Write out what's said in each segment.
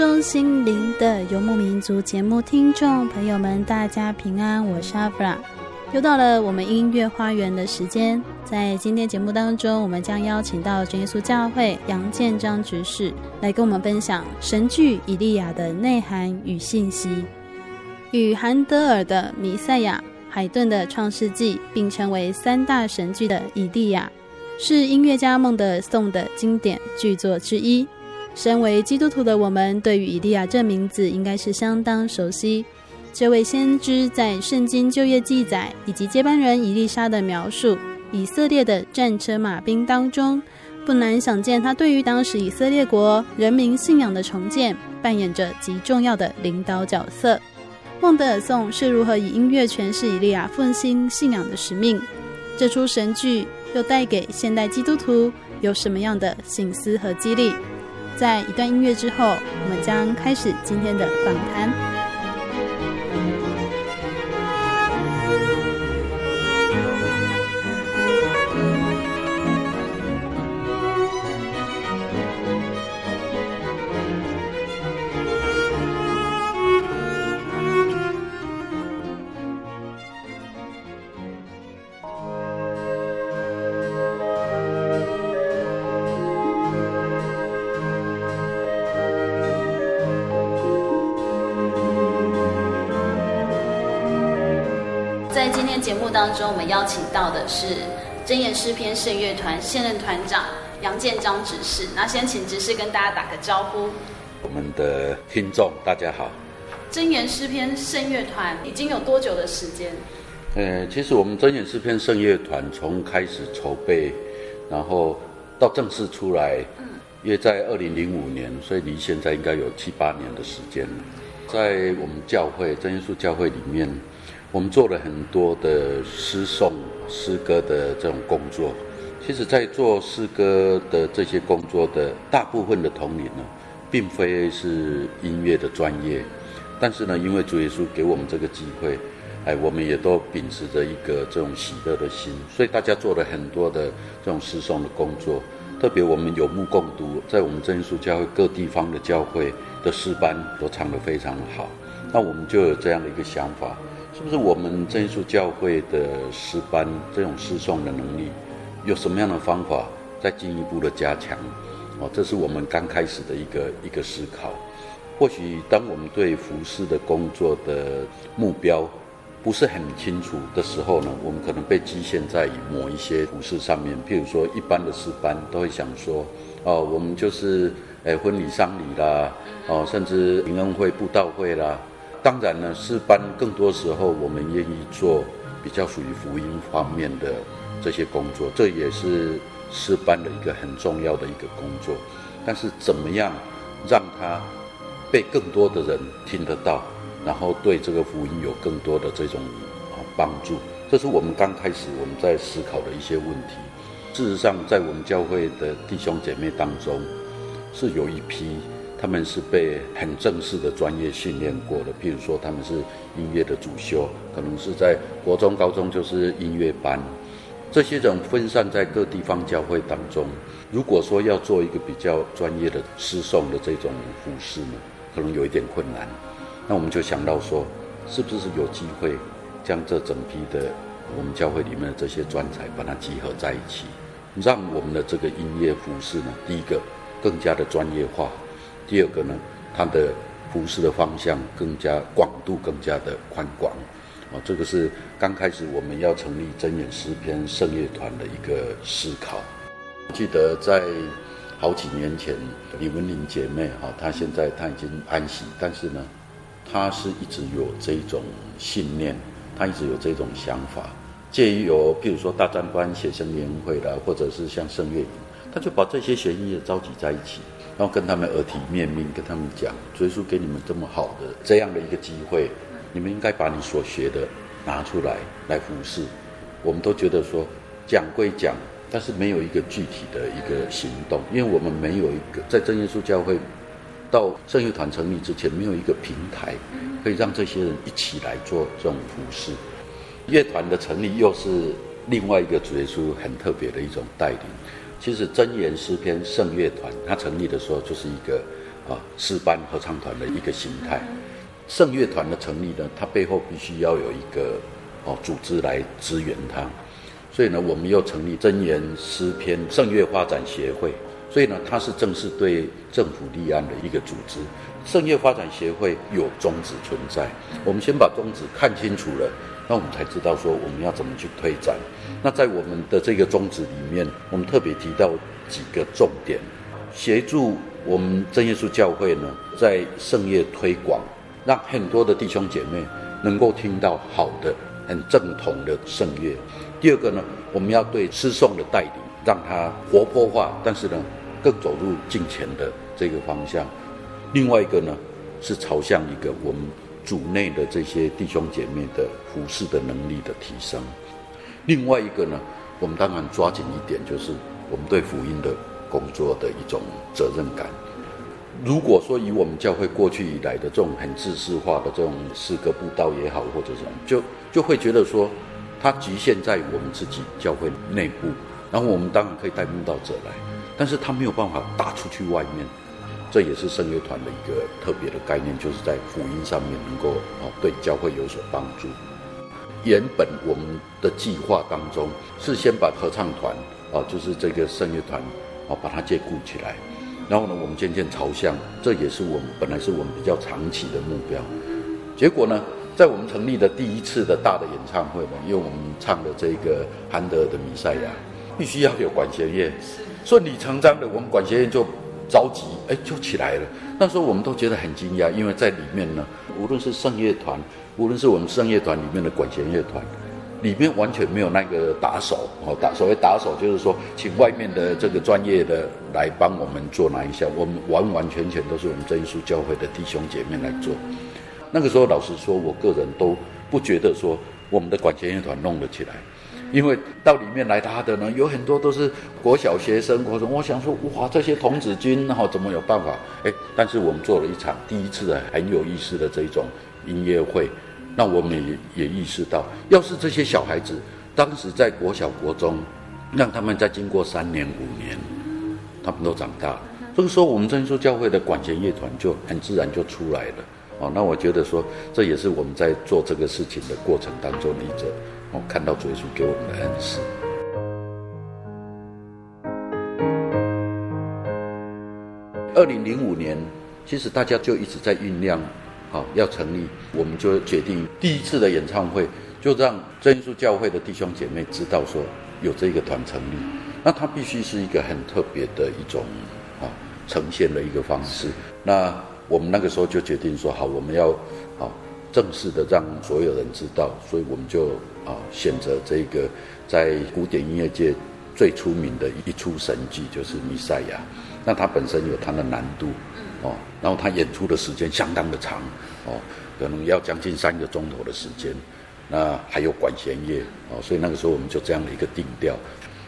中，心灵的游牧民族节目听众朋友们，大家平安，我是阿弗拉。又到了我们音乐花园的时间，在今天节目当中，我们将邀请到真耶稣教会杨建章执事来跟我们分享神剧以利亚的内涵与信息。与韩德尔的《弥赛亚》、海顿的《创世纪》并称为三大神剧的以利亚，是音乐家孟德尔颂的经典剧作之一。身为基督徒的我们，对于以利亚这名字应该是相当熟悉。这位先知在圣经旧约记载以及接班人以利沙的描述以色列的战车马兵当中，不难想见他对于当时以色列国人民信仰的重建扮演着极重要的领导角色。孟德尔颂是如何以音乐诠释以利亚复兴信仰的使命？这出神剧又带给现代基督徒有什么样的省思和激励？在一段音乐之后，我们将开始今天的访谈。当中，我们邀请到的是真言诗篇圣乐团现任团长杨建章执事。那先请执事跟大家打个招呼。我们的听众大家好。真言诗篇圣乐团已经有多久的时间？呃，其实我们真言诗篇圣乐团从开始筹备，然后到正式出来，嗯，约在二零零五年，所以离现在应该有七八年的时间了。在我们教会真耶稣教会里面。我们做了很多的诗诵、诗歌的这种工作。其实，在做诗歌的这些工作的大部分的同龄呢，并非是音乐的专业，但是呢，因为主耶稣给我们这个机会，哎，我们也都秉持着一个这种喜乐的心，所以大家做了很多的这种诗诵的工作。特别我们有目共睹，在我们真耶稣教会各地方的教会的诗班都唱得非常好。那我们就有这样的一个想法。是不是我们真耶稣教会的诗班这种诗诵的能力，有什么样的方法再进一步的加强？哦，这是我们刚开始的一个一个思考。或许当我们对服事的工作的目标不是很清楚的时候呢，我们可能被局限在某一些服事上面。譬如说，一般的诗班都会想说，哦，我们就是诶婚礼丧礼啦，哦，甚至灵恩会布道会啦。当然呢，诗班更多时候我们愿意做比较属于福音方面的这些工作，这也是诗班的一个很重要的一个工作。但是怎么样让它被更多的人听得到，然后对这个福音有更多的这种啊帮助，这是我们刚开始我们在思考的一些问题。事实上，在我们教会的弟兄姐妹当中，是有一批。他们是被很正式的专业训练过的，譬如说他们是音乐的主修，可能是在国中、高中就是音乐班。这些人分散在各地方教会当中，如果说要做一个比较专业的诗颂的这种服饰呢，可能有一点困难。那我们就想到说，是不是有机会将这整批的我们教会里面的这些专才，把它集合在一起，让我们的这个音乐服饰呢，第一个更加的专业化。第二个呢，它的服事的方向更加广度更加的宽广，啊，这个是刚开始我们要成立真言诗篇圣乐团的一个思考。记得在好几年前，李文玲姐妹哈，她现在她已经安息，但是呢，她是一直有这种信念，她一直有这种想法，介于有譬如说大专班学生联会啦，或者是像圣乐他，就把这些学音乐召集在一起。然后跟他们耳提面命，跟他们讲，主耶稣给你们这么好的这样的一个机会，你们应该把你所学的拿出来来服侍。我们都觉得说讲归讲，但是没有一个具体的一个行动，因为我们没有一个在真耶稣教会到圣乐团成立之前，没有一个平台可以让这些人一起来做这种服侍。乐团的成立又是另外一个主耶稣很特别的一种带领。其实真言诗篇圣乐团，它成立的时候就是一个啊诗班合唱团的一个形态。圣乐团的成立呢，它背后必须要有一个哦组织来支援它。所以呢，我们又成立真言诗篇圣乐发展协会。所以呢，它是正式对政府立案的一个组织。圣乐发展协会有宗旨存在，我们先把宗旨看清楚了。那我们才知道说我们要怎么去推展。那在我们的这个宗旨里面，我们特别提到几个重点，协助我们真耶稣教会呢，在圣乐推广，让很多的弟兄姐妹能够听到好的、很正统的圣乐。第二个呢，我们要对诗颂的带领，让它活泼化，但是呢，更走入近前的这个方向。另外一个呢，是朝向一个我们。组内的这些弟兄姐妹的服事的能力的提升，另外一个呢，我们当然抓紧一点，就是我们对福音的工作的一种责任感。如果说以我们教会过去以来的这种很制式化的这种诗歌布道也好，或者什么，就就会觉得说，它局限在我们自己教会内部，然后我们当然可以带慕道者来，但是他没有办法打出去外面。这也是圣乐团的一个特别的概念，就是在福音上面能够啊对教会有所帮助。原本我们的计划当中是先把合唱团啊，就是这个圣乐团啊，把它接顾起来。然后呢，我们渐渐朝向，这也是我们本来是我们比较长期的目标。结果呢，在我们成立的第一次的大的演唱会嘛，因为我们唱的这个韩德尔的弥赛亚，必须要有管弦乐，顺理成章的，我们管弦乐就。着急，哎，就起来了。那时候我们都觉得很惊讶，因为在里面呢，无论是圣乐团，无论是我们圣乐团里面的管弦乐团，里面完全没有那个打手哦。打所谓打手，就是说请外面的这个专业的来帮我们做那一项。我们完完全全都是我们真耶稣教会的弟兄姐妹来做。那个时候，老实说，我个人都不觉得说我们的管弦乐团弄了起来。因为到里面来他的呢，有很多都是国小学生，国中。我想说，哇，这些童子军，然后怎么有办法？哎，但是我们做了一场第一次的很有意思的这种音乐会，那我们也也意识到，要是这些小孩子当时在国小、国中，让他们再经过三年、五年，他们都长大了，这个时候我们真耶稣教会的管弦乐团就很自然就出来了。哦，那我觉得说，这也是我们在做这个事情的过程当中的一种。我看到主耶稣给我们的恩赐。二零零五年，其实大家就一直在酝酿，好要成立，我们就决定第一次的演唱会，就让真耶稣教会的弟兄姐妹知道说有这个团成立，那它必须是一个很特别的一种啊呈现的一个方式。那我们那个时候就决定说，好，我们要啊正式的让所有人知道，所以我们就。啊，选择这个在古典音乐界最出名的一出神剧，就是《弥赛亚》。那它本身有它的难度，哦，然后他演出的时间相当的长，哦，可能要将近三个钟头的时间。那还有管弦乐，哦，所以那个时候我们就这样的一个定调。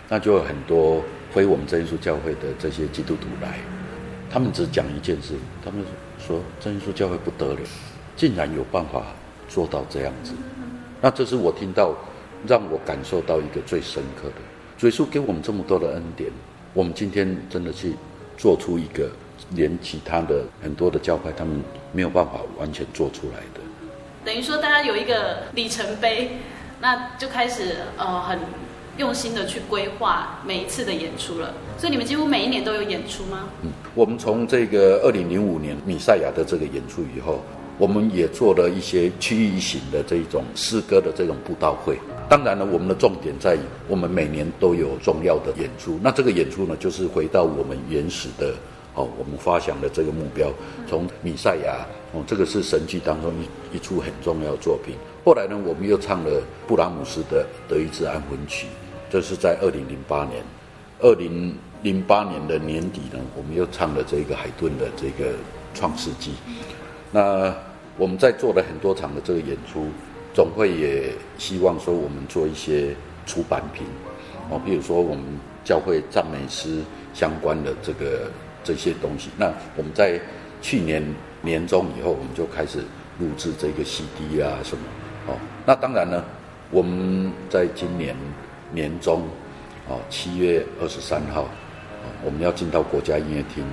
那就有很多回我们真耶稣教会的这些基督徒来，他们只讲一件事，他们说真耶稣教会不得了，竟然有办法做到这样子。那这是我听到，让我感受到一个最深刻的。耶稣给我们这么多的恩典，我们今天真的去做出一个连其他的很多的教派他们没有办法完全做出来的。等于说，大家有一个里程碑，那就开始呃很用心的去规划每一次的演出了。所以你们几乎每一年都有演出吗？嗯，我们从这个二零零五年米赛亚的这个演出以后，我们也做了一些区域型的这种诗歌的这种布道会。当然了，我们的重点在于我们每年都有重要的演出。那这个演出呢，就是回到我们原始的。哦，我们发想的这个目标，从米赛亚哦，这个是神剧当中一一出很重要作品。后来呢，我们又唱了布拉姆斯的《德意志安魂曲》，这是在二零零八年。二零零八年的年底呢，我们又唱了这个海顿的这个《创世纪》。那我们在做了很多场的这个演出，总会也希望说我们做一些出版品哦，比如说我们教会赞美诗相关的这个。这些东西，那我们在去年年中以后，我们就开始录制这个 CD 啊什么，哦，那当然呢，我们在今年年中，哦，七月二十三号，我们要进到国家音乐厅，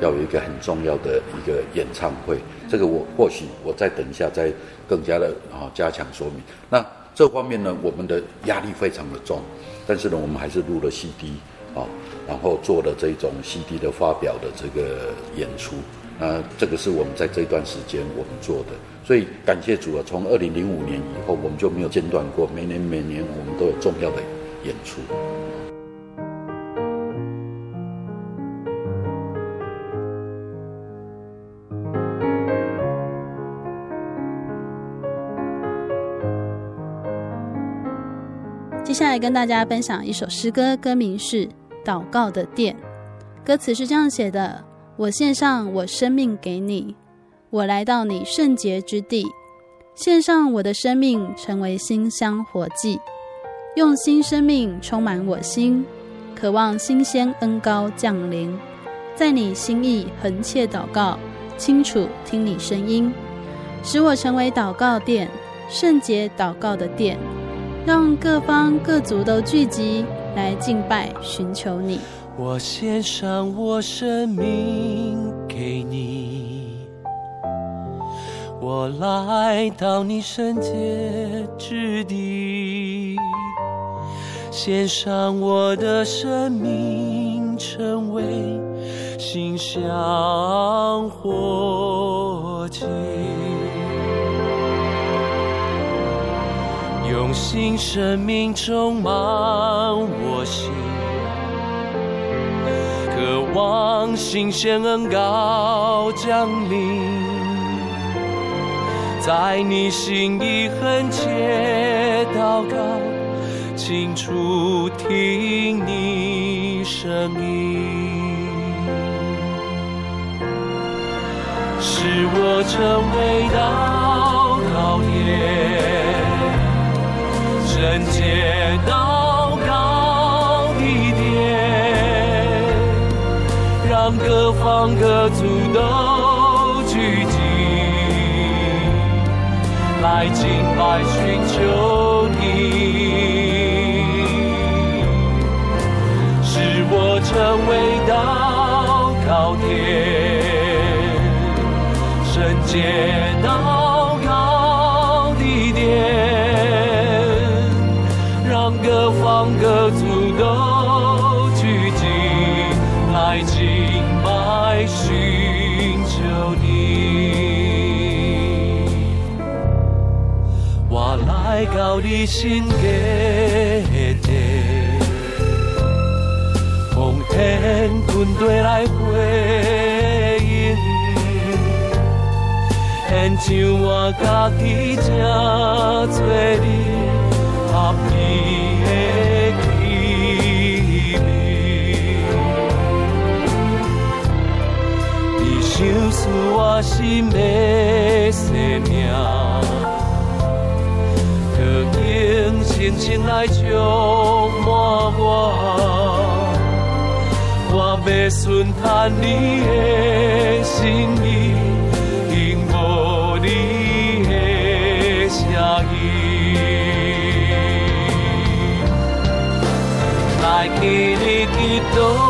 要有一个很重要的一个演唱会，这个我或许我再等一下再更加的啊、加强说明。那这方面呢，我们的压力非常的重，但是呢，我们还是录了 CD。啊，然后做了这种 CD 的发表的这个演出，那这个是我们在这段时间我们做的，所以感谢主啊，从二零零五年以后，我们就没有间断过，每年每年我们都有重要的演出。接下来跟大家分享一首诗歌，歌名是。祷告的殿，歌词是这样写的：我献上我生命给你，我来到你圣洁之地，献上我的生命成为馨香活祭，用新生命充满我心，渴望新鲜恩膏降临，在你心意恒切祷告，清楚听你声音，使我成为祷告殿，圣洁祷告的殿，让各方各族都聚集。来敬拜，寻求你。我献上我生命给你，我来到你圣洁之地，献上我的生命，成为馨香活祭。用心生命充满我心，渴望新鲜恩膏降临，在你心里恒切祷告，清楚听你声音，使我成为祷告殿。圣洁祷告的殿，让各方各族都聚集，来敬拜寻求你，使我成为祷告殿，圣洁祷。来到你圣洁地，奉天军队来回应，献上我家己正做你。合意的器皿，你想使我心的生命，用深情来充满我，我。会顺探你的心意，听无你的声音，来给你祈祷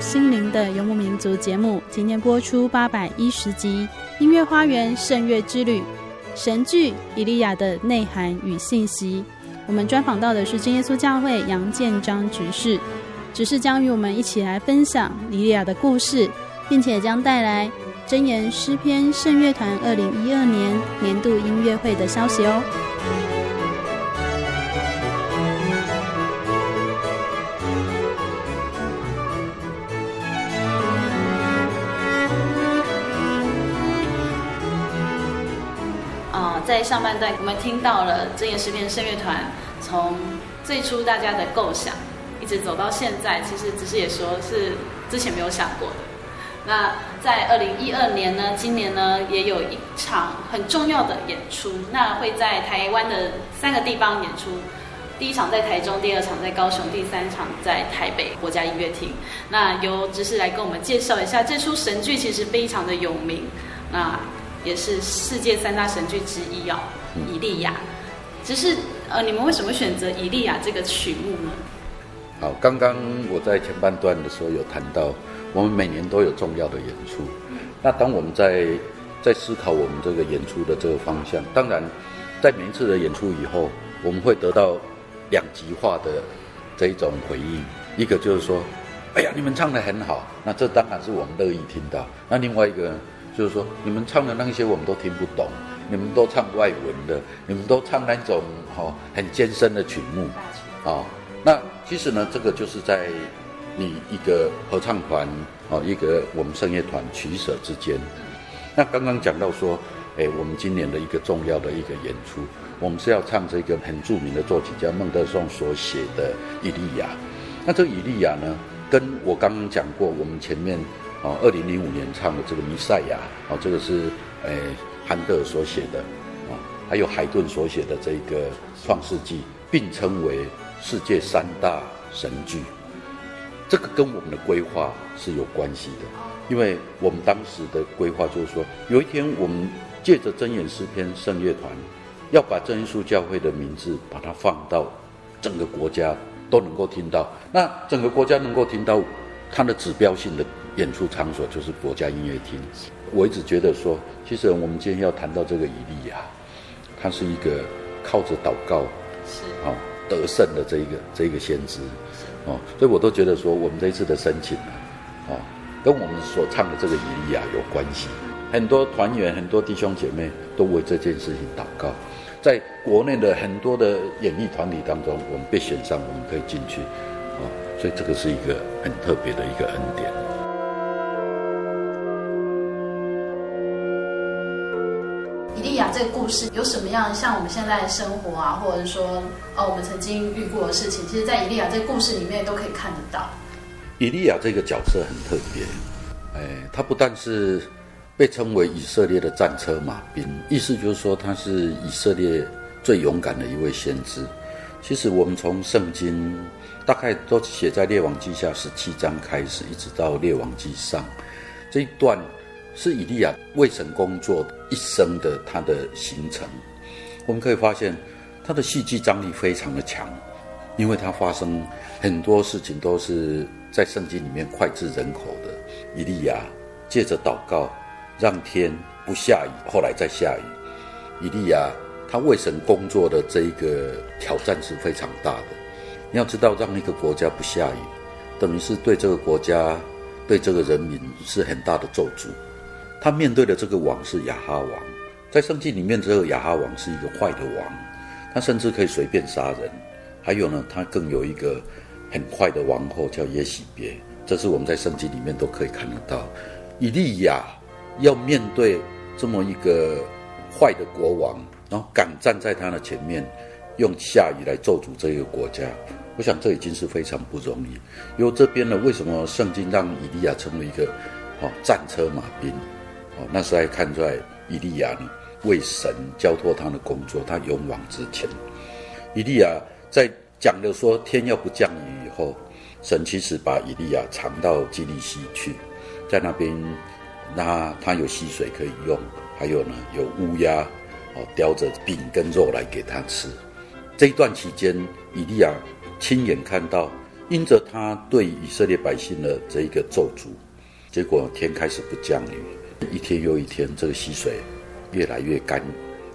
心灵的游牧民族节目，今天播出八百一十集《音乐花园圣乐之旅》神剧《以利亚》的内涵与信息。我们专访到的是真耶稣教会杨建章执事，执事将与我们一起来分享以利亚的故事，并且将带来真言诗篇圣乐团二零一二年年度音乐会的消息哦。在上半段，我们听到了真言诗篇圣乐团从最初大家的构想，一直走到现在，其实只是也说是之前没有想过的。那在二零一二年呢，今年呢也有一场很重要的演出，那会在台湾的三个地方演出，第一场在台中，第二场在高雄，第三场在台北国家音乐厅。那由执事来跟我们介绍一下这出神剧，其实非常的有名。那也是世界三大神剧之一哦，《以利亚》。只是呃，你们为什么选择《以利亚》这个曲目呢？好，刚刚我在前半段的时候有谈到，我们每年都有重要的演出。嗯。那当我们在在思考我们这个演出的这个方向，当然，在每一次的演出以后，我们会得到两极化的这一种回应。一个就是说，哎呀，你们唱的很好，那这当然是我们乐意听到。那另外一个。就是说，你们唱的那些我们都听不懂，你们都唱外文的，你们都唱那种哈很艰深的曲目，啊，那其实呢，这个就是在你一个合唱团啊，一个我们圣乐团取舍之间。那刚刚讲到说，哎，我们今年的一个重要的一个演出，我们是要唱这个很著名的作曲家孟德松所写的《以利亚》。那这个《以利亚》呢，跟我刚刚讲过，我们前面。哦，二零零五年唱的这个《弥赛亚》，哦，这个是诶韩德尔所写的，啊，还有海顿所写的这个《创世纪》，并称为世界三大神剧。这个跟我们的规划是有关系的，因为我们当时的规划就是说，有一天我们借着真言诗篇圣乐团，要把真耶稣教会的名字把它放到整个国家都能够听到，那整个国家能够听到它的指标性的。演出场所就是国家音乐厅。我一直觉得说，其实我们今天要谈到这个以利亚，他是一个靠着祷告，是啊得胜的这一个这一个先知，哦，所以我都觉得说，我们这一次的申请呢，啊，跟我们所唱的这个以利亚有关系。很多团员、很多弟兄姐妹都为这件事情祷告。在国内的很多的演艺团体当中，我们被选上，我们可以进去，啊，所以这个是一个很特别的一个恩典。事有什么样像我们现在生活啊，或者说哦，我们曾经遇过的事情，其实，在以利亚这个故事里面都可以看得到。以利亚这个角色很特别，哎，他不但是。被称为以色列的战车马兵，意思就是说他是以色列最勇敢的一位先知。其实我们从圣经大概都写在列王记下十七章开始，一直到列王记上这一段，是以利亚为神工作一生的他的行程。我们可以发现他的戏剧张力非常的强，因为他发生很多事情都是在圣经里面脍炙人口的。以利亚借着祷告。让天不下雨，后来再下雨。以利亚他为神工作的这一个挑战是非常大的。你要知道，让一个国家不下雨，等于是对这个国家、对这个人民是很大的咒诅。他面对的这个王是亚哈王，在圣经里面，这个亚哈王是一个坏的王，他甚至可以随便杀人。还有呢，他更有一个很坏的王后叫耶洗别，这是我们在圣经里面都可以看得到。以利亚。要面对这么一个坏的国王，然后敢站在他的前面，用下雨来咒诅这个国家，我想这已经是非常不容易。因为这边呢，为什么圣经让以利亚成为一个哦战车马兵？那时候还看出来以利亚呢为神交托他的工作，他勇往直前。以利亚在讲的说天要不降雨以后，神其实把以利亚藏到基利溪去，在那边。那他有溪水可以用，还有呢，有乌鸦哦叼着饼跟肉来给他吃。这一段期间，以利亚亲眼看到，因着他对以色列百姓的这一个咒诅，结果天开始不降雨，一天又一天，这个溪水越来越干，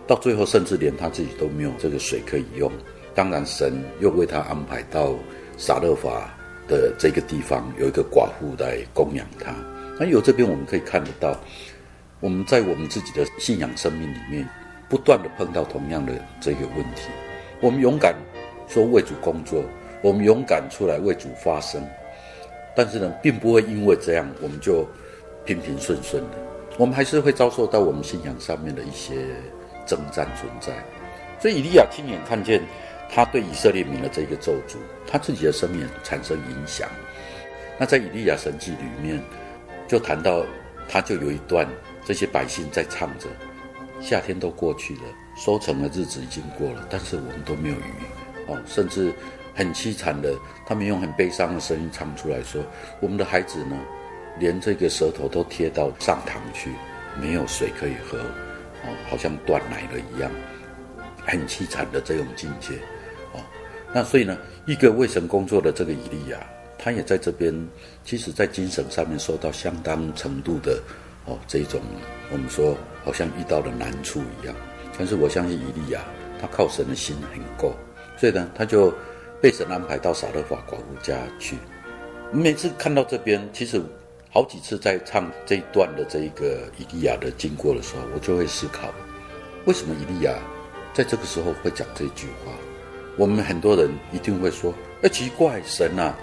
到最后甚至连他自己都没有这个水可以用。当然，神又为他安排到撒勒法的这个地方，有一个寡妇来供养他。那有这边我们可以看得到，我们在我们自己的信仰生命里面，不断的碰到同样的这个问题。我们勇敢说为主工作，我们勇敢出来为主发声，但是呢，并不会因为这样我们就平平顺顺的，我们还是会遭受到我们信仰上面的一些征战存在。所以以利亚亲眼看见他对以色列民的这个咒诅，他自己的生命产生影响。那在以利亚神记里面。就谈到，他就有一段，这些百姓在唱着，夏天都过去了，收成的日子已经过了，但是我们都没有雨，哦，甚至很凄惨的，他们用很悲伤的声音唱出来说，我们的孩子呢，连这个舌头都贴到上膛去，没有水可以喝，哦，好像断奶了一样，很凄惨的这种境界，哦，那所以呢，一个为神工作的这个以利亚。他也在这边，其实，在精神上面受到相当程度的哦，这种我们说好像遇到了难处一样。但是我相信以利亚，他靠神的心很够，所以呢，他就被神安排到撒勒法寡妇家去。每次看到这边，其实好几次在唱这一段的这一个以利亚的经过的时候，我就会思考，为什么以利亚在这个时候会讲这句话？我们很多人一定会说：哎，奇怪，神啊！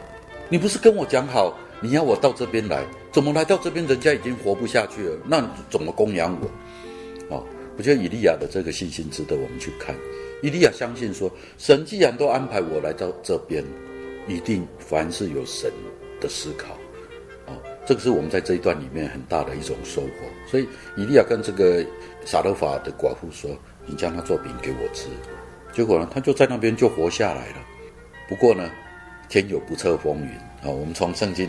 你不是跟我讲好，你要我到这边来，怎么来到这边？人家已经活不下去了，那怎么供养我？哦，我觉得以利亚的这个信心值得我们去看。以利亚相信说，神既然都安排我来到这边，一定凡是有神的思考。这个是我们在这一段里面很大的一种收获。所以以利亚跟这个撒勒法的寡妇说：“你将他做饼给我吃。”结果呢，他就在那边就活下来了。不过呢，天有不测风云啊！我们从圣经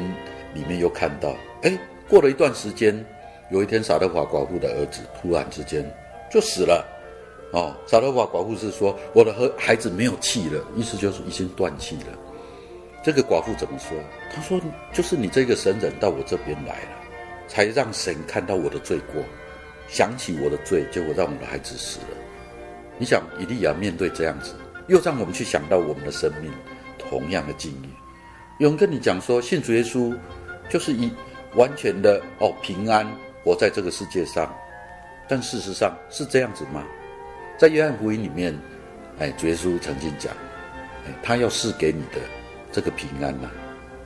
里面又看到，哎，过了一段时间，有一天撒勒法寡妇的儿子突然之间就死了。哦，撒勒法寡妇是说，我的和孩子没有气了，意思就是已经断气了。这个寡妇怎么说？她说：“就是你这个神人到我这边来了，才让神看到我的罪过，想起我的罪，结果让我的孩子死了。”你想，以利亚面对这样子，又让我们去想到我们的生命同样的境遇。有人跟你讲说，信主耶稣就是以完全的哦平安活在这个世界上，但事实上是这样子吗？在约翰福音里面，哎，主耶稣曾经讲，哎，他要赐给你的。这个平安呐、啊，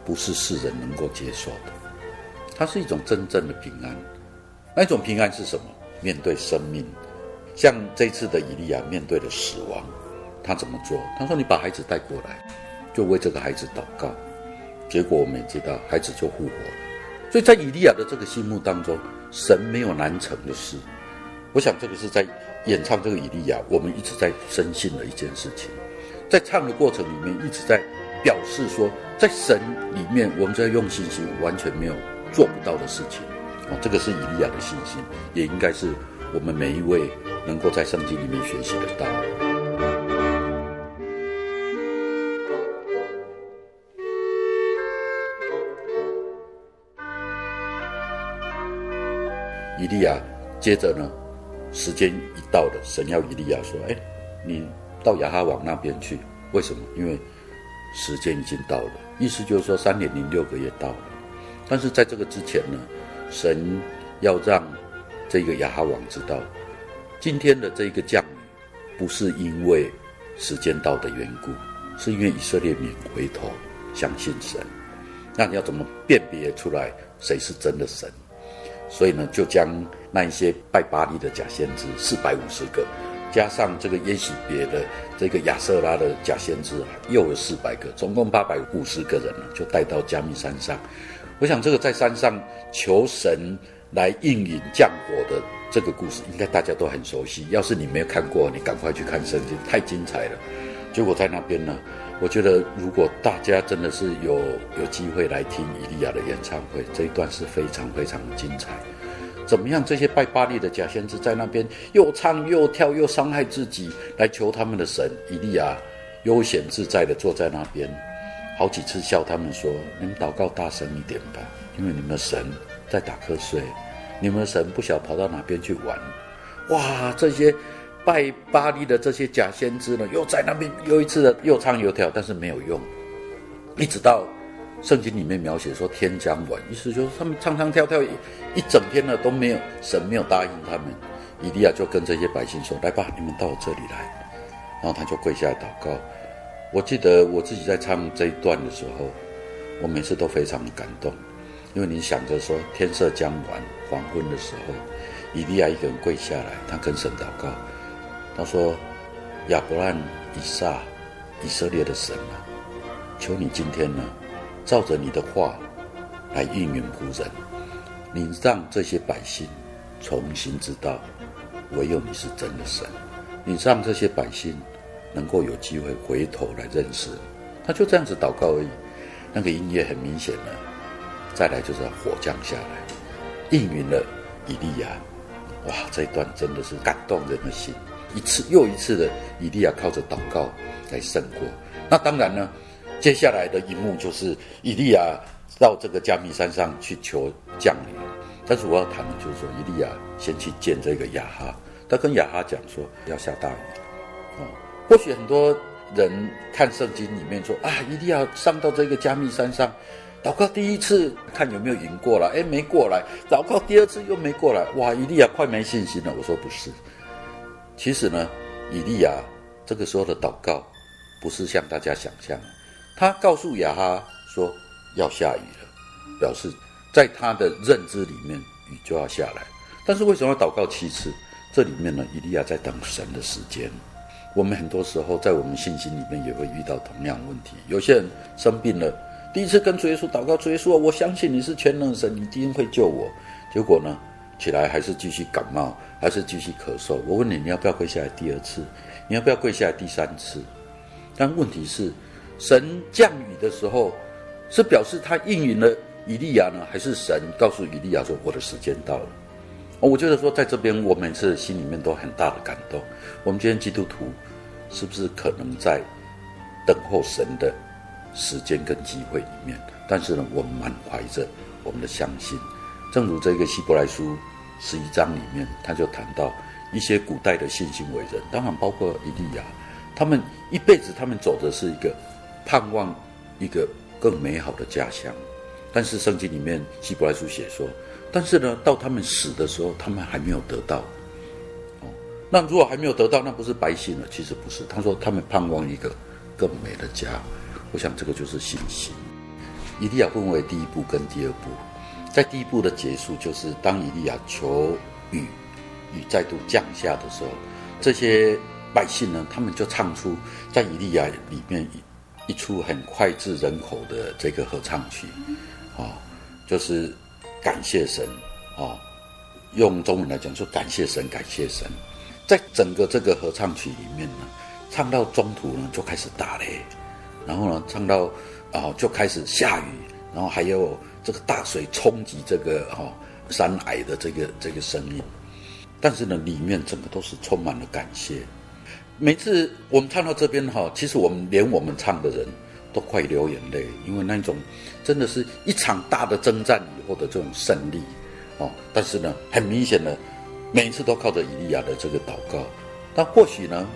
不是世人能够接受的，它是一种真正的平安。那一种平安是什么？面对生命，像这次的以利亚面对了死亡，他怎么做？他说：“你把孩子带过来，就为这个孩子祷告。”结果我们也知道，孩子就复活了。所以在以利亚的这个心目当中，神没有难成的事。我想这个是在演唱这个以利亚，我们一直在深信的一件事情，在唱的过程里面一直在。表示说，在神里面，我们在用信心完全没有做不到的事情哦。这个是以利亚的信心，也应该是我们每一位能够在圣经里面学习得到。以利亚接着呢，时间一到了，神要以利亚说：“哎，你到亚哈王那边去。为什么？因为。”时间已经到了，意思就是说三年零六个月到了，但是在这个之前呢，神要让这个亚哈王知道，今天的这个降雨不是因为时间到的缘故，是因为以色列民回头相信神。那你要怎么辨别出来谁是真的神？所以呢，就将那一些拜巴力的假先知四百五十个。加上这个耶洗别的这个亚瑟拉的假先知，又有四百个，总共八百五十个人呢，就带到加密山上。我想这个在山上求神来应允降火的这个故事，应该大家都很熟悉。要是你没有看过，你赶快去看圣经，太精彩了。结果在那边呢，我觉得如果大家真的是有有机会来听以利亚的演唱会，这一段是非常非常精彩。怎么样？这些拜巴力的假先知在那边又唱又跳又伤害自己，来求他们的神。以利亚悠闲自在地坐在那边，好几次笑他们说：“你们祷告大声一点吧，因为你们的神在打瞌睡，你们的神不晓得跑到哪边去玩。”哇！这些拜巴力的这些假先知呢，又在那边又一次的又唱又跳，但是没有用，一直到。圣经里面描写说天将晚，意思就是他们唱唱跳跳一一整天了都没有，神没有答应他们。以利亚就跟这些百姓说：“来吧，你们到我这里来。”然后他就跪下来祷告。我记得我自己在唱这一段的时候，我每次都非常的感动，因为你想着说天色将晚，黄昏的时候，以利亚一个人跪下来，他跟神祷告，他说：“亚伯兰、以撒、以色列的神啊，求你今天呢。”照着你的话来应允仆人，你让这些百姓重新知道，唯有你是真的神。你让这些百姓能够有机会回头来认识。他就这样子祷告而已。那个音乐很明显了。再来就是要火降下来，应允了以利亚。哇，这一段真的是感动人的心。一次又一次的，以利亚靠着祷告来胜过。那当然呢。接下来的一幕就是以利亚到这个加密山上去求降雨，但是我要谈的就是说，以利亚先去见这个亚哈，他跟亚哈讲说要下大雨，哦，或许很多人看圣经里面说啊，以利亚上到这个加密山上，祷告第一次看有没有赢过来，哎，没过来，祷告第二次又没过来，哇，以利亚快没信心了。我说不是，其实呢，以利亚这个时候的祷告不是像大家想象。他告诉雅哈说要下雨了，表示在他的认知里面雨就要下来。但是为什么要祷告七次？这里面呢，以利亚在等神的时间。我们很多时候在我们信心里面也会遇到同样问题。有些人生病了，第一次跟主耶稣祷告，主耶稣，我相信你是全能神，你一定会救我。结果呢，起来还是继续感冒，还是继续咳嗽。我问你，你要不要跪下来第二次？你要不要跪下来第三次？但问题是。神降雨的时候，是表示他应允了以利亚呢，还是神告诉以利亚说我的时间到了？我觉得说在这边，我每次心里面都很大的感动。我们今天基督徒是不是可能在等候神的时间跟机会里面。但是呢，我们满怀着我们的相信。正如这个希伯来书十一章里面，他就谈到一些古代的信心伟人，当然包括以利亚，他们一辈子他们走的是一个盼望一个更美好的家乡。但是圣经里面希伯来书写说，但是呢，到他们死的时候，他们还没有得到。哦，那如果还没有得到，那不是白信了？其实不是。他说他们盼望一个更美的家。我想这个就是信心。以利亚分为第一步跟第二步。在第一步的结束，就是当以利亚求雨，雨再度降下的时候，这些百姓呢，他们就唱出在以利亚里面一出很脍炙人口的这个合唱曲，啊、哦，就是感谢神啊、哦，用中文来讲说感谢神，感谢神。在整个这个合唱曲里面呢，唱到中途呢就开始打雷，然后呢唱到啊、就开始下雨，然后还有。这个大水冲击这个哈、哦、山崖的这个这个声音，但是呢，里面整个都是充满了感谢。每次我们唱到这边哈，其实我们连我们唱的人都快流眼泪，因为那种真的是一场大的征战以后的这种胜利哦。但是呢，很明显的，每一次都靠着以利亚的这个祷告。但或许呢，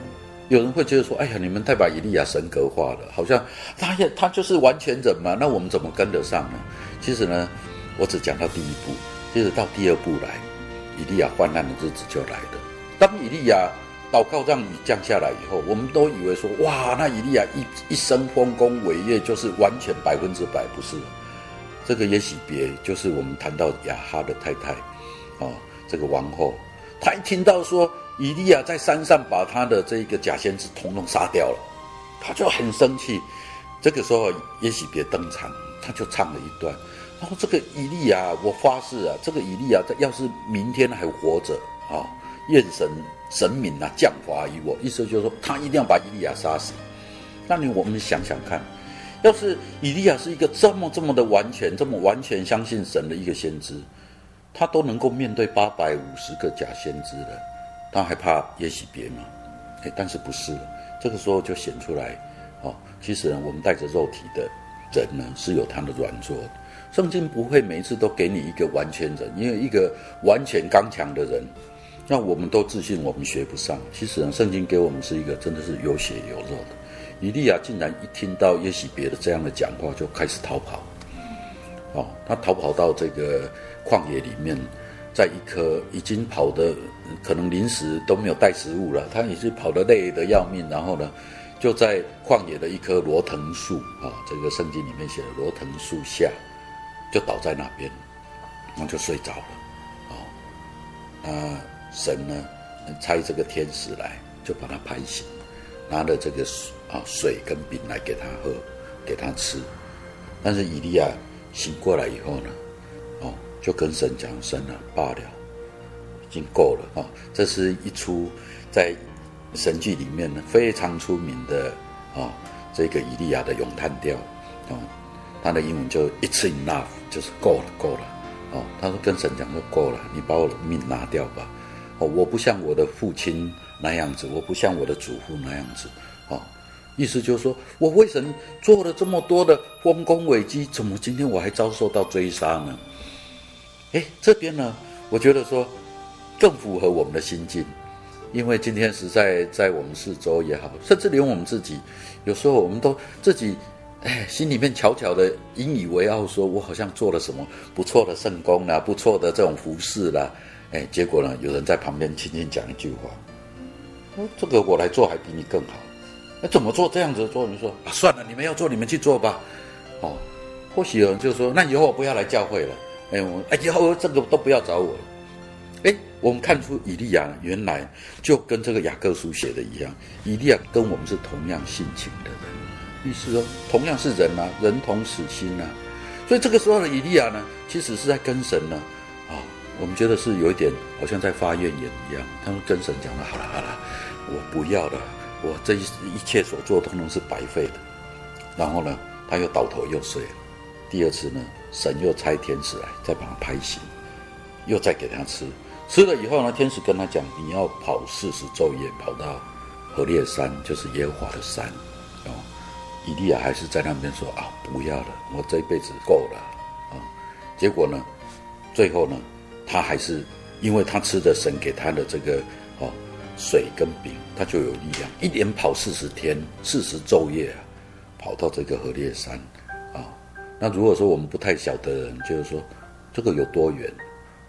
有人会觉得说：“哎呀，你们太把以利亚神格化了，好像他也他就是完全人嘛，那我们怎么跟得上呢？”其实呢，我只讲到第一步，接着到第二步来，以利亚患难的日子就来了。当以利亚祷告让雨降下来以后，我们都以为说，哇，那以利亚一一生丰功伟业就是完全百分之百，不是？这个耶洗别就是我们谈到亚哈的太太，啊，这个王后，她一听到说以利亚在山上把他的这个假先知统统杀掉了，她就很生气。这个时候耶洗别登场，他就唱了一段。然后这个以利亚，我发誓啊，这个以利亚，要是明天还活着啊，愿神神明啊降罚于我。意思就是说，他一定要把以利亚杀死。那你我们想想看，要是以利亚是一个这么这么的完全，这么完全相信神的一个先知，他都能够面对八百五十个假先知了，他还怕耶洗别吗？哎，但是不是？这个时候就显出来，哦，其实呢，我们带着肉体的人呢，是有他的软弱。圣经不会每一次都给你一个完全人，因为一个完全刚强的人，那我们都自信我们学不上。其实呢，圣经给我们是一个真的是有血有肉的。以利亚竟然一听到耶洗别的这样的讲话，就开始逃跑。哦，他逃跑到这个旷野里面，在一棵已经跑得可能临时都没有带食物了，他已经跑得累得要命，然后呢，就在旷野的一棵罗藤树啊，这个圣经里面写的罗藤树下。就倒在那边，然后就睡着了，哦，那神呢，差这个天使来，就把他拍醒，拿了这个水啊水跟饼来给他喝，给他吃。但是以利亚醒过来以后呢，哦，就跟神讲：“神啊，罢了，已经够了啊！”这是一出在神剧里面呢非常出名的啊，这个以利亚的咏叹调啊。他的英文就 It's enough，就是够了，够了。哦，他说跟神讲说够了，你把我的命拿掉吧。哦，我不像我的父亲那样子，我不像我的祖父那样子。哦，意思就是说我为什么做了这么多的丰功伟绩，怎么今天我还遭受到追杀呢？诶，这边呢，我觉得说更符合我们的心境，因为今天实在在我们四周也好，甚至连我们自己，有时候我们都自己。哎，心里面悄悄的引以为傲，说我好像做了什么不错的圣功啦，不错的这种服事啦。哎，结果呢，有人在旁边轻轻讲一句话：“哦，这个我来做还比你更好。”那怎么做这样子做？你说啊，算了，你们要做你们去做吧。哦，或许有人就说：“那以后我不要来教会了。”哎，我哎以后这个都不要找我了。哎，我们看出以利亚原来就跟这个雅各书写的一样，以利亚跟我们是同样性情的人。意思说，同样是人啊，人同死心啊，所以这个时候的以利亚呢，其实是在跟神呢，啊、我们觉得是有一点好像在发怨言一样。他们跟神讲了，好了。好了，我不要了，我这一一切所做都能是白费的。然后呢，他又倒头又睡了。第二次呢，神又差天使来，再把他拍醒，又再给他吃。吃了。以后呢，天使跟他讲，你要跑四十昼夜，跑到何烈山，就是耶和华的山，哦。以利亚还是在那边说啊，不要了，我这一辈子够了啊。结果呢，最后呢，他还是因为他吃的神给他的这个哦水跟饼，他就有力量，一连跑四十天、四十昼夜啊，跑到这个何烈山啊。那如果说我们不太晓得人，就是说这个有多远？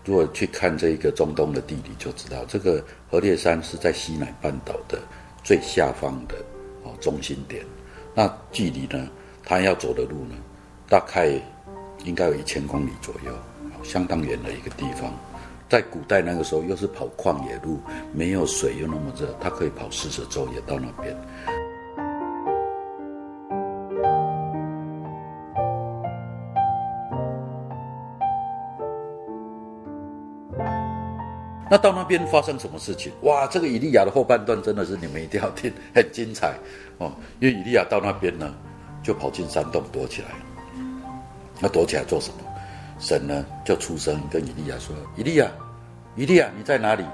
如果去看这个中东的地理，就知道这个何烈山是在西南半岛的最下方的哦中心点。那距离呢，他要走的路呢，大概应该有一千公里左右，相当远的一个地方。在古代那个时候，又是跑旷野路，没有水又那么热，他可以跑四十昼夜到那边。那到那边发生什么事情？哇，这个以利亚的后半段真的是你们一定要听，很精彩哦。因为以利亚到那边呢，就跑进山洞躲起来。那躲起来做什么？神呢就出声跟以利亚说：“以利亚，以利亚，你在哪里？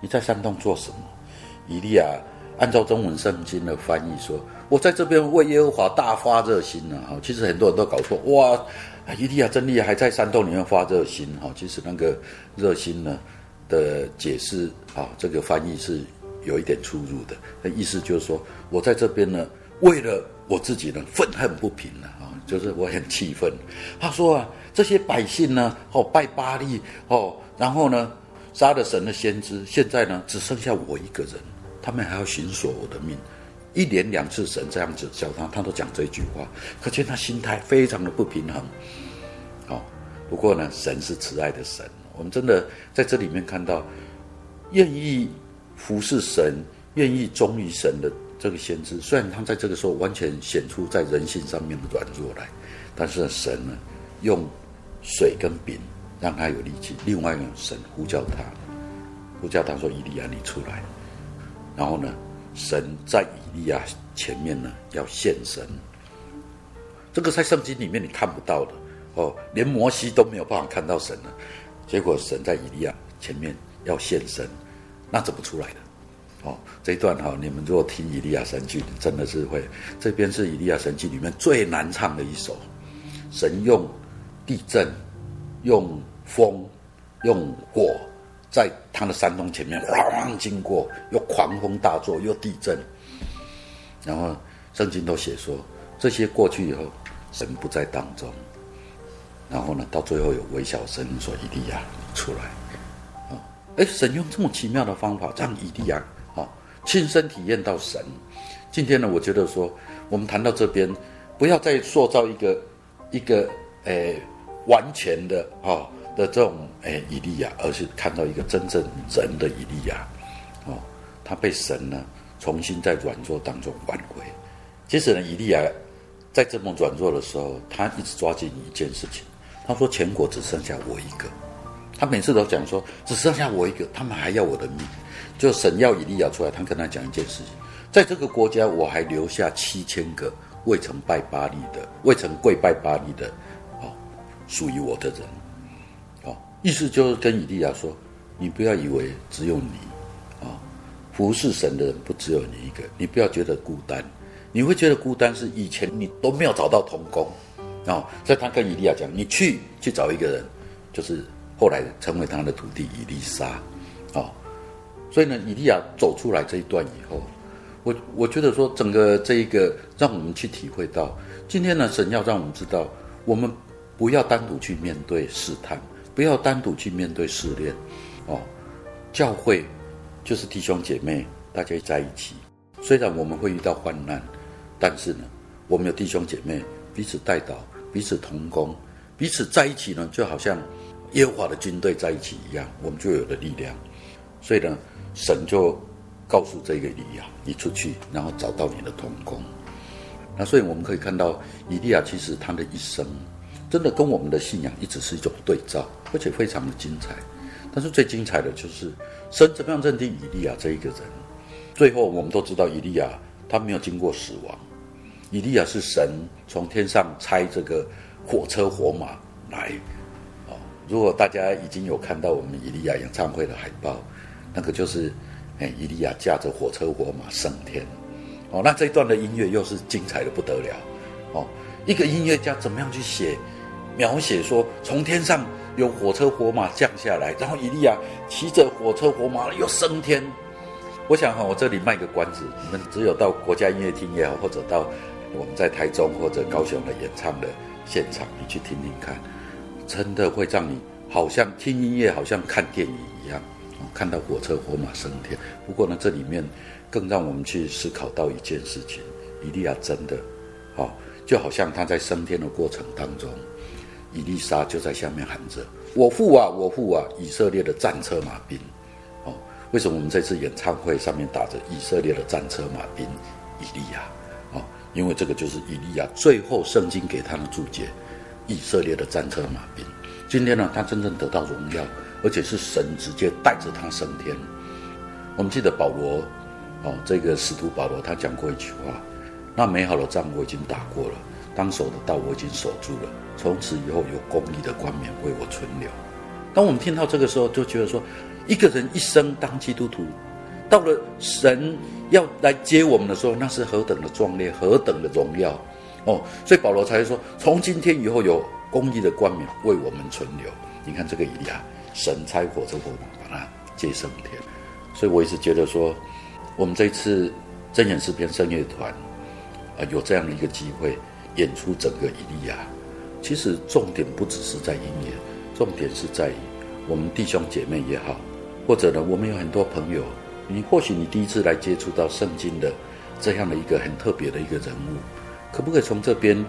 你在山洞做什么？”以利亚按照中文圣经的翻译说：“我在这边为耶和华大发热心呢。”哈，其实很多人都搞错。哇，以利亚真厉害，在山洞里面发热心。哈，其实那个热心呢。的解释啊，这个翻译是有一点出入的。那意思就是说，我在这边呢，为了我自己呢，愤恨不平了，就是我很气愤。他说啊，这些百姓呢，哦，拜巴力哦，然后呢，杀了神的先知，现在呢，只剩下我一个人，他们还要寻索我的命。一连两次神这样子叫他，他都讲这句话，可见他心态非常的不平衡。哦，不过呢，神是慈爱的神。我们真的在这里面看到，愿意服侍神、愿意忠于神的这个先知，虽然他在这个时候完全显出在人性上面的软弱来，但是神呢，用水跟饼让他有力气。另外呢，神呼叫他，呼叫他说：“以利亚，你出来。”然后呢，神在以利亚前面呢要现身，这个在圣经里面你看不到的哦，连摩西都没有办法看到神了。结果神在以利亚前面要现身，那怎么出来的？哦，这一段哈，你们如果听以利亚神剧，真的是会。这边是以利亚神剧里面最难唱的一首。神用地震、用风、用火，在他的山洞前面哐经过，又狂风大作，又地震。然后圣经都写说，这些过去以后，神不在当中。然后呢，到最后有微小声说：“以利亚出来。”啊，哎，神用这么奇妙的方法让以利亚亲身体验到神。今天呢，我觉得说我们谈到这边，不要再塑造一个一个诶完全的哈的这种诶以利亚，而是看到一个真正人的以利亚。哦，他被神呢重新在软弱当中挽回。其实呢，以利亚在这么软弱的时候，他一直抓紧一件事情。他说：“全国只剩下我一个。”他每次都讲说：“只剩下我一个，他们还要我的命。”就神要以利亚出来，他跟他讲一件事情：在这个国家，我还留下七千个未曾拜巴力的、未曾跪拜巴力的，哦，属于我的人。哦，意思就是跟以利亚说：“你不要以为只有你，啊、哦，服侍神的人不只有你一个，你不要觉得孤单。你会觉得孤单是以前你都没有找到同工。”哦，所以他跟以利亚讲：“你去去找一个人，就是后来成为他的徒弟以利沙。”哦，所以呢，以利亚走出来这一段以后，我我觉得说，整个这一个让我们去体会到，今天呢，神要让我们知道，我们不要单独去面对试探，不要单独去面对试炼。哦，教会就是弟兄姐妹大家在一起，虽然我们会遇到患难，但是呢，我们有弟兄姐妹彼此代祷。彼此同工，彼此在一起呢，就好像耶和华的军队在一起一样，我们就有了力量。所以呢，神就告诉这个以利亚，你出去，然后找到你的同工。那所以我们可以看到，以利亚其实他的一生，真的跟我们的信仰一直是一种对照，而且非常的精彩。但是最精彩的就是神怎么样认定以利亚这一个人。最后我们都知道，以利亚他没有经过死亡。以利亚是神从天上拆这个火车火马来，哦，如果大家已经有看到我们以利亚演唱会的海报，那个就是，哎，伊利亚驾着火车火马升天，哦，那这一段的音乐又是精彩的不得了，哦，一个音乐家怎么样去写描写说从天上有火车火马降下来，然后伊利亚骑着火车火马又升天。我想哈，我这里卖个关子，你们只有到国家音乐厅也好，或者到我们在台中或者高雄的演唱的现场，你去听听看，真的会让你好像听音乐，好像看电影，看到火车火马升天。不过呢，这里面。更让我们去思考到一件事情：以利亚真的，好，就好像他在升天的过程当中，以利沙就在下面喊着：“我父啊，我父啊，以色列的战车马兵。”哦，为什么我们这次演唱会上面打着以色列的战车马兵？以利亚，哦，因为这个就是以利亚最后圣经给他的注解：以色列的战车马兵。今天呢，他真正得到荣耀，而且是神直接带着他升天。我们记得保罗。哦，这个使徒保罗他讲过一句话：“那美好的仗我已经打过了，当守的道我已经守住了，从此以后有公义的冠冕为我存留。”当我们听到这个时候，就觉得说，一个人一生当基督徒，到了神要来接我们的时候，那是何等的壮烈，何等的荣耀哦！所以保罗才会说：“从今天以后有公义的冠冕为我们存留。”你看这个以利亚，神差火车火马把他接升天，所以我一直觉得说。我们这次真言诗篇圣乐团，啊，有这样的一个机会演出整个以利亚。其实重点不只是在音乐，重点是在于我们弟兄姐妹也好，或者呢，我们有很多朋友，你或许你第一次来接触到圣经的这样的一个很特别的一个人物，可不可以从这边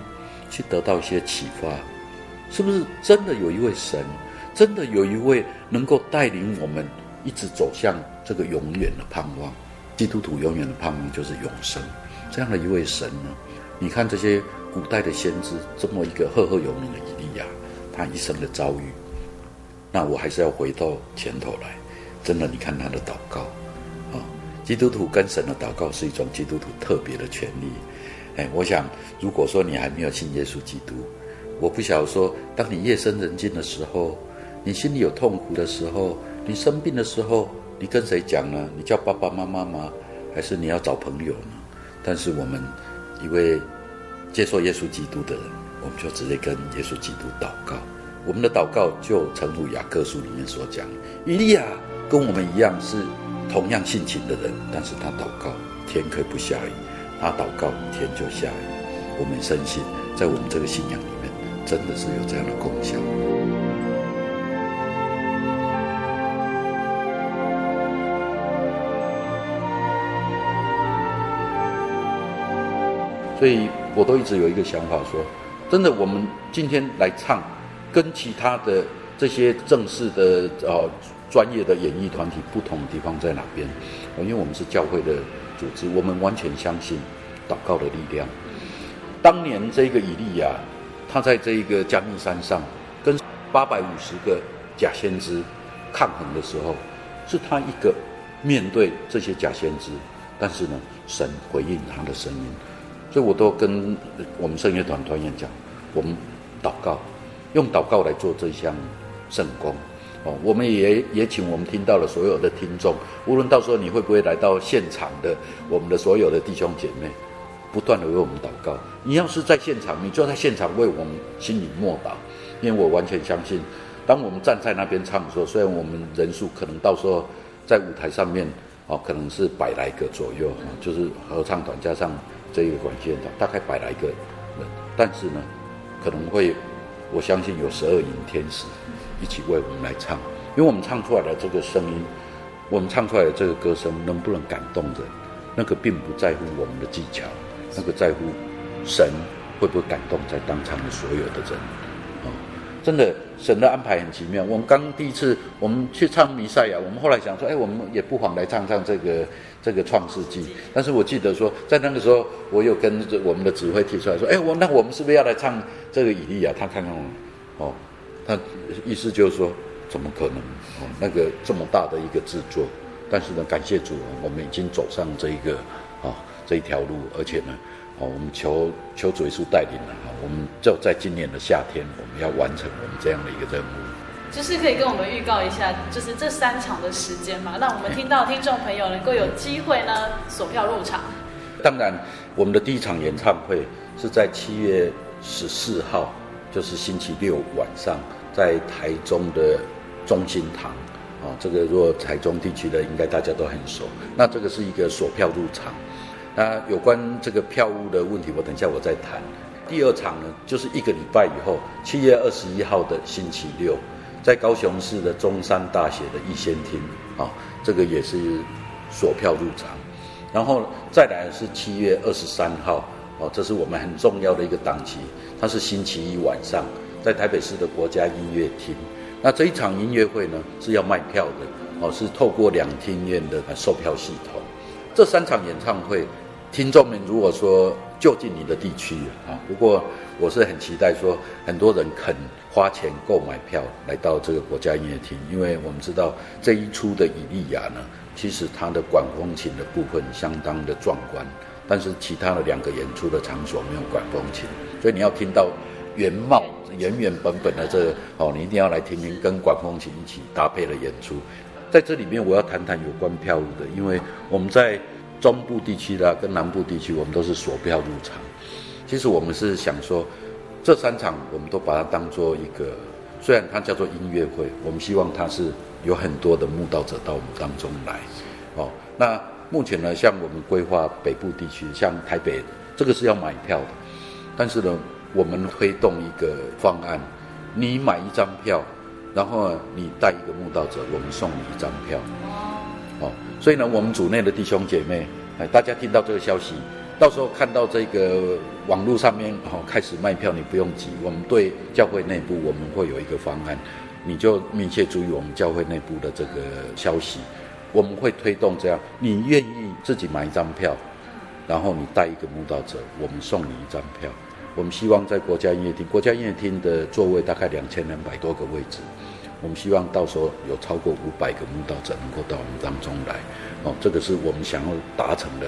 去得到一些启发？是不是真的有一位神，真的有一位能够带领我们一直走向这个永远的盼望？基督徒永远的盼望就是永生，这样的一位神呢？你看这些古代的先知，这么一个赫赫有名的以利亚，他一生的遭遇，那我还是要回到前头来。真的，你看他的祷告啊，基督徒跟神的祷告是一种基督徒特别的权利。哎，我想，如果说你还没有信耶稣基督，我不晓得说，当你夜深人静的时候，你心里有痛苦的时候，你生病的时候。你跟谁讲呢？你叫爸爸妈妈吗？还是你要找朋友呢？但是我们一位接受耶稣基督的人，我们就直接跟耶稣基督祷告。我们的祷告就诚如雅各书里面所讲，以利亚跟我们一样是同样性情的人，但是他祷告天可以不下雨，他祷告天就下雨。我们深信，在我们这个信仰里面，真的是有这样的功效。所以我都一直有一个想法说，真的，我们今天来唱，跟其他的这些正式的呃专业的演艺团体不同的地方在哪边？因为我们是教会的组织，我们完全相信祷告的力量。当年这个以利亚，他在这一个加密山上跟八百五十个假先知抗衡的时候，是他一个面对这些假先知，但是呢，神回应他的声音。所以，我都跟我们圣乐团团员讲，我们祷告，用祷告来做这项圣工。哦，我们也也请我们听到了所有的听众，无论到时候你会不会来到现场的，我们的所有的弟兄姐妹，不断的为我们祷告。你要是在现场，你就在现场为我们心里默祷，因为我完全相信，当我们站在那边唱的时候，虽然我们人数可能到时候在舞台上面，哦，可能是百来个左右，就是合唱团加上。这一个管弦大概百来个人，但是呢，可能会，我相信有十二名天使一起为我们来唱，因为我们唱出来的这个声音，我们唱出来的这个歌声能不能感动人，那个并不在乎我们的技巧，那个在乎神会不会感动在当场的所有的人。啊真的，神的安排很奇妙。我们刚第一次我们去唱弥赛亚，我们后来想说，哎，我们也不妨来唱唱这个这个创世纪。但是我记得说，在那个时候，我有跟我们的指挥提出来说，哎，我那我们是不是要来唱这个以利亚？他看看我，哦，他意思就是说，怎么可能？哦，那个这么大的一个制作，但是呢，感谢主，我们已经走上这一个啊、这一条路，而且呢。我们求求主耶稣带领了哈，我们就在今年的夏天，我们要完成我们这样的一个任务。就是可以跟我们预告一下，就是这三场的时间嘛，让我们听到听众朋友能够有机会呢，索票入场。当然，我们的第一场演唱会是在七月十四号，就是星期六晚上，在台中的中心堂。啊，这个如果台中地区的，应该大家都很熟。那这个是一个锁票入场。那有关这个票务的问题，我等一下我再谈。第二场呢，就是一个礼拜以后，七月二十一号的星期六，在高雄市的中山大学的逸仙厅。啊，这个也是锁票入场。然后再来是七月二十三号，哦，这是我们很重要的一个档期，它是星期一晚上，在台北市的国家音乐厅。那这一场音乐会呢，是要卖票的，哦，是透过两厅院的售票系统。这三场演唱会，听众们如果说就近你的地区啊，不过我是很期待说很多人肯花钱购买票来到这个国家音乐厅，因为我们知道这一出的《以利亚》呢。其实它的管风琴的部分相当的壮观，但是其他的两个演出的场所没有管风琴，所以你要听到原貌原原本本的这个哦，你一定要来听听跟管风琴一起搭配的演出。在这里面，我要谈谈有关票务的，因为我们在中部地区啦跟南部地区，我们都是锁票入场。其实我们是想说，这三场我们都把它当做一个，虽然它叫做音乐会，我们希望它是。有很多的慕道者到我们当中来，哦，那目前呢，像我们规划北部地区，像台北，这个是要买票的，但是呢，我们推动一个方案，你买一张票，然后，你带一个慕道者，我们送你一张票，所以呢，我们组内的弟兄姐妹，哎，大家听到这个消息，到时候看到这个网络上面哦开始卖票，你不用急，我们对教会内部我们会有一个方案。你就密切注意我们教会内部的这个消息，我们会推动这样，你愿意自己买一张票，然后你带一个慕道者，我们送你一张票。我们希望在国家音乐厅，国家音乐厅的座位大概两千两百多个位置，我们希望到时候有超过五百个慕道者能够到我们当中来，哦，这个是我们想要达成的。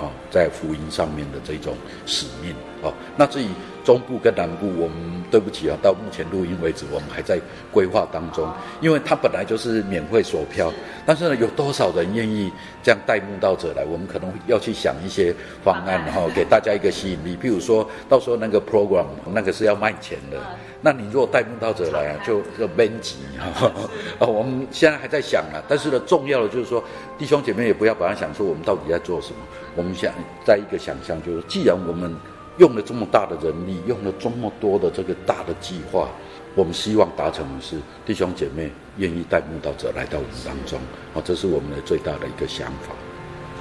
啊，在福音上面的这种使命哦，那至于中部跟南部，我们对不起啊，到目前录音为止，我们还在规划当中，因为它本来就是免费索票，但是呢，有多少人愿意这样带慕道者来？我们可能要去想一些方案然后，给大家一个吸引力。比如说到时候那个 program，那个是要卖钱的。那你如果带慕道者来啊，就就编辑哈。啊，我们现在还在想啊，但是呢，重要的就是说，弟兄姐妹也不要把它想说我们到底在做什么。我们想在一个想象，就是既然我们用了这么大的人力，用了这么多的这个大的计划，我们希望达成的是弟兄姐妹愿意带慕道者来到我们当中。啊，这是我们的最大的一个想法。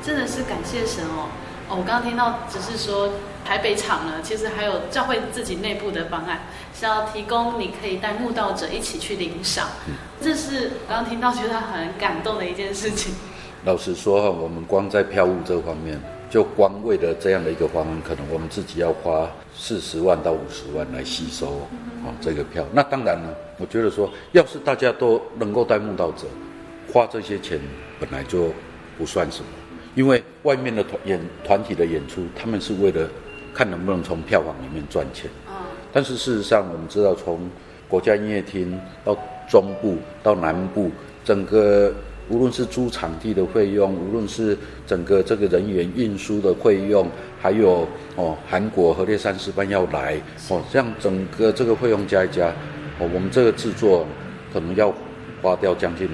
真的是感谢神哦。哦，我刚刚听到只是说台北场呢，其实还有教会自己内部的方案，是要提供你可以带慕道者一起去领赏。嗯，这是我刚刚听到觉得很感动的一件事情。老实说哈，我们光在票务这方面，就光为了这样的一个方案，可能我们自己要花四十万到五十万来吸收啊这个票。那当然呢，我觉得说，要是大家都能够带慕道者，花这些钱本来就不算什么。因为外面的团演团体的演出，他们是为了看能不能从票房里面赚钱。但是事实上，我们知道从国家音乐厅到中部到南部，整个无论是租场地的费用，无论是整个这个人员运输的费用，还有哦韩国何烈三师班要来哦，这样整个这个费用加一加，哦，我们这个制作可能要花掉将近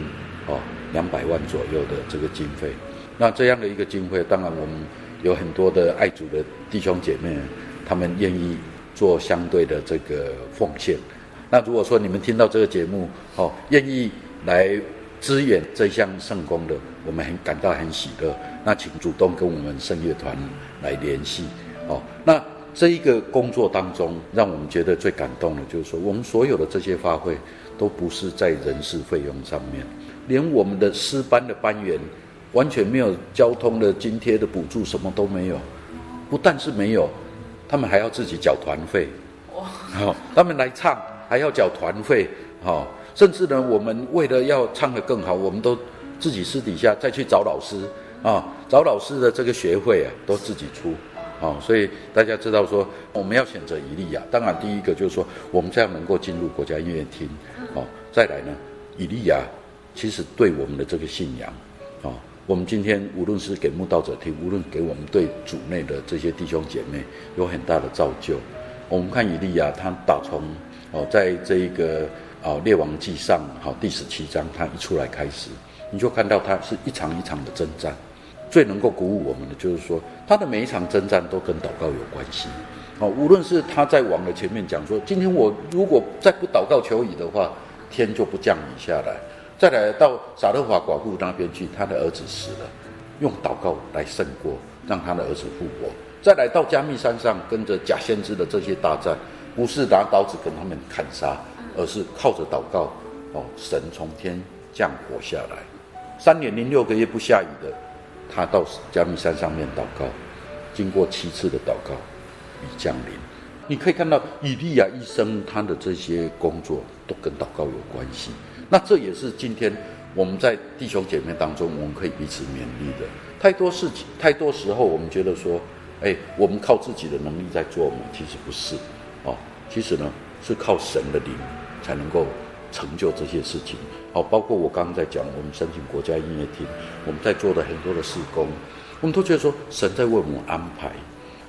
哦两百万左右的这个经费。那这样的一个经费，当然我们有很多的爱主的弟兄姐妹，他们愿意做相对的这个奉献。那如果说你们听到这个节目，哦，愿意来支援这项圣工的，我们很感到很喜乐。那请主动跟我们圣乐团来联系。哦，那这一个工作当中，让我们觉得最感动的，就是说我们所有的这些发挥，都不是在人事费用上面，连我们的诗班的班员。完全没有交通的津贴的补助，什么都没有。不但是没有，他们还要自己缴团费。哦，他们来唱还要缴团费。哦，甚至呢，我们为了要唱得更好，我们都自己私底下再去找老师啊，找老师的这个学费啊，都自己出。哦，所以大家知道说，我们要选择以利亚。当然，第一个就是说，我们这样能够进入国家音乐厅。哦，再来呢，以利亚其实对我们的这个信仰，哦。我们今天无论是给慕道者听，无论给我们对主内的这些弟兄姐妹，有很大的造就。我们看以利亚，他打从哦，在这一个啊列王记上好第十七章，他一出来开始，你就看到他是一场一场的征战。最能够鼓舞我们的，就是说他的每一场征战都跟祷告有关系。哦，无论是他在王的前面讲说，今天我如果再不祷告求雨的话，天就不降雨下来。再来到撒勒法寡妇那边去，他的儿子死了，用祷告来胜过，让他的儿子复活。再来到加密山上，跟着假先知的这些大战，不是拿刀子跟他们砍杀，而是靠着祷告，哦，神从天降火下来。三年零六个月不下雨的，他到加密山上面祷告，经过七次的祷告，雨降临。你可以看到以利亚一生他的这些工作都跟祷告有关系。那这也是今天我们在弟兄姐妹当中，我们可以彼此勉励的。太多事情，太多时候，我们觉得说，哎，我们靠自己的能力在做吗？其实不是，哦，其实呢是靠神的灵才能够成就这些事情。哦，包括我刚刚在讲，我们申请国家音乐厅，我们在做的很多的事工，我们都觉得说神在为我们安排。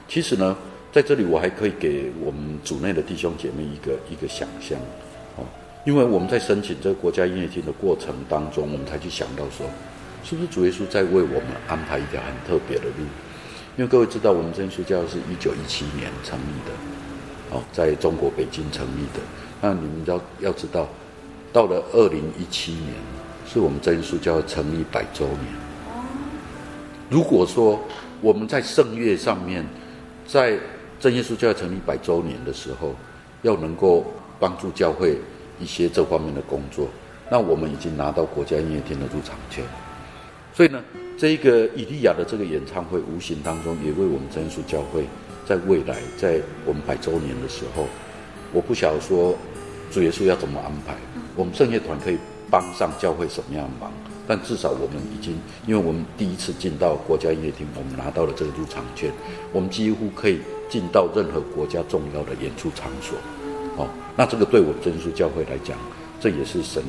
其实呢，在这里我还可以给我们组内的弟兄姐妹一个一个想象。哦因为我们在申请这个国家音乐厅的过程当中，我们才去想到说，是不是主耶稣在为我们安排一条很特别的路？因为各位知道，我们真耶稣教是一九一七年成立的，哦，在中国北京成立的。那你们要要知道，到了二零一七年，是我们真耶稣教成立百周年。如果说我们在圣乐上面，在真耶稣教成立百周年的时候，要能够帮助教会。一些这方面的工作，那我们已经拿到国家音乐厅的入场券，所以呢，这个以利亚的这个演唱会，无形当中也为我们真耶稣教会，在未来在我们百周年的时候，我不晓得说主耶稣要怎么安排，我们圣乐团可以帮上教会什么样的忙，但至少我们已经，因为我们第一次进到国家音乐厅，我们拿到了这个入场券，我们几乎可以进到任何国家重要的演出场所。哦，那这个对我们真耶教会来讲，这也是神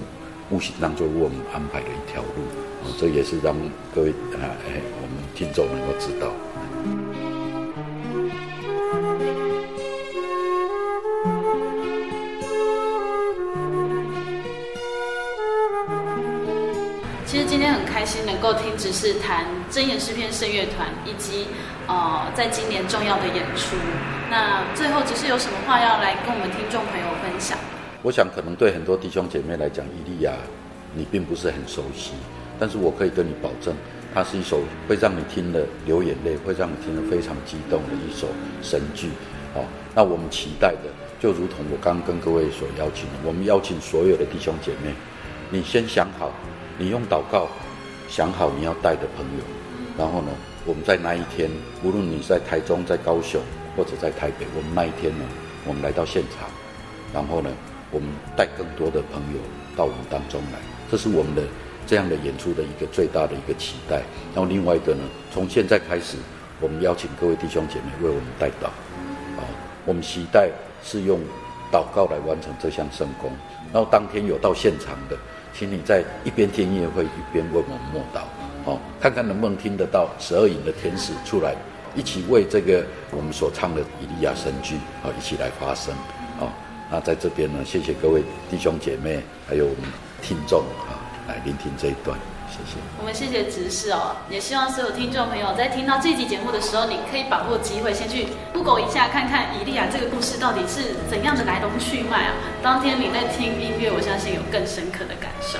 无形当中为我们安排的一条路。哦，这也是让各位啊，哎，我们听众能够知道。能够听执事谈真言诗篇圣乐团以及呃在今年重要的演出。那最后，执事有什么话要来跟我们听众朋友分享？我想，可能对很多弟兄姐妹来讲，伊利亚你并不是很熟悉，但是我可以跟你保证，它是一首会让你听了流眼泪，会让你听了非常激动的一首神剧。好，那我们期待的，就如同我刚刚跟各位所邀请的，我们邀请所有的弟兄姐妹，你先想好，你用祷告想好你要带的朋友，然后呢，我们在那一天，无论你在台中，在高雄。或者在台北，我们那一天呢，我们来到现场，然后呢，我们带更多的朋友到我们当中来，这是我们的这样的演出的一个最大的一个期待。然后另外一个呢，从现在开始，我们邀请各位弟兄姐妹为我们带到，啊，我们期待是用祷告来完成这项圣工。然后当天有到现场的，请你在一边听音乐会一边为我们默祷，哦，看看能不能听得到十二营的天使出来。一起为这个我们所唱的以利亚神剧啊，一起来发声啊！那在这边呢，谢谢各位弟兄姐妹，还有我们听众啊，来聆听这一段，谢谢。我们谢谢执事哦，也希望所有听众朋友在听到这集节目的时候，你可以把握机会先去 Google 一下，看看伊利亚这个故事到底是怎样的来龙去脉啊！当天你在听音乐，我相信有更深刻的感受。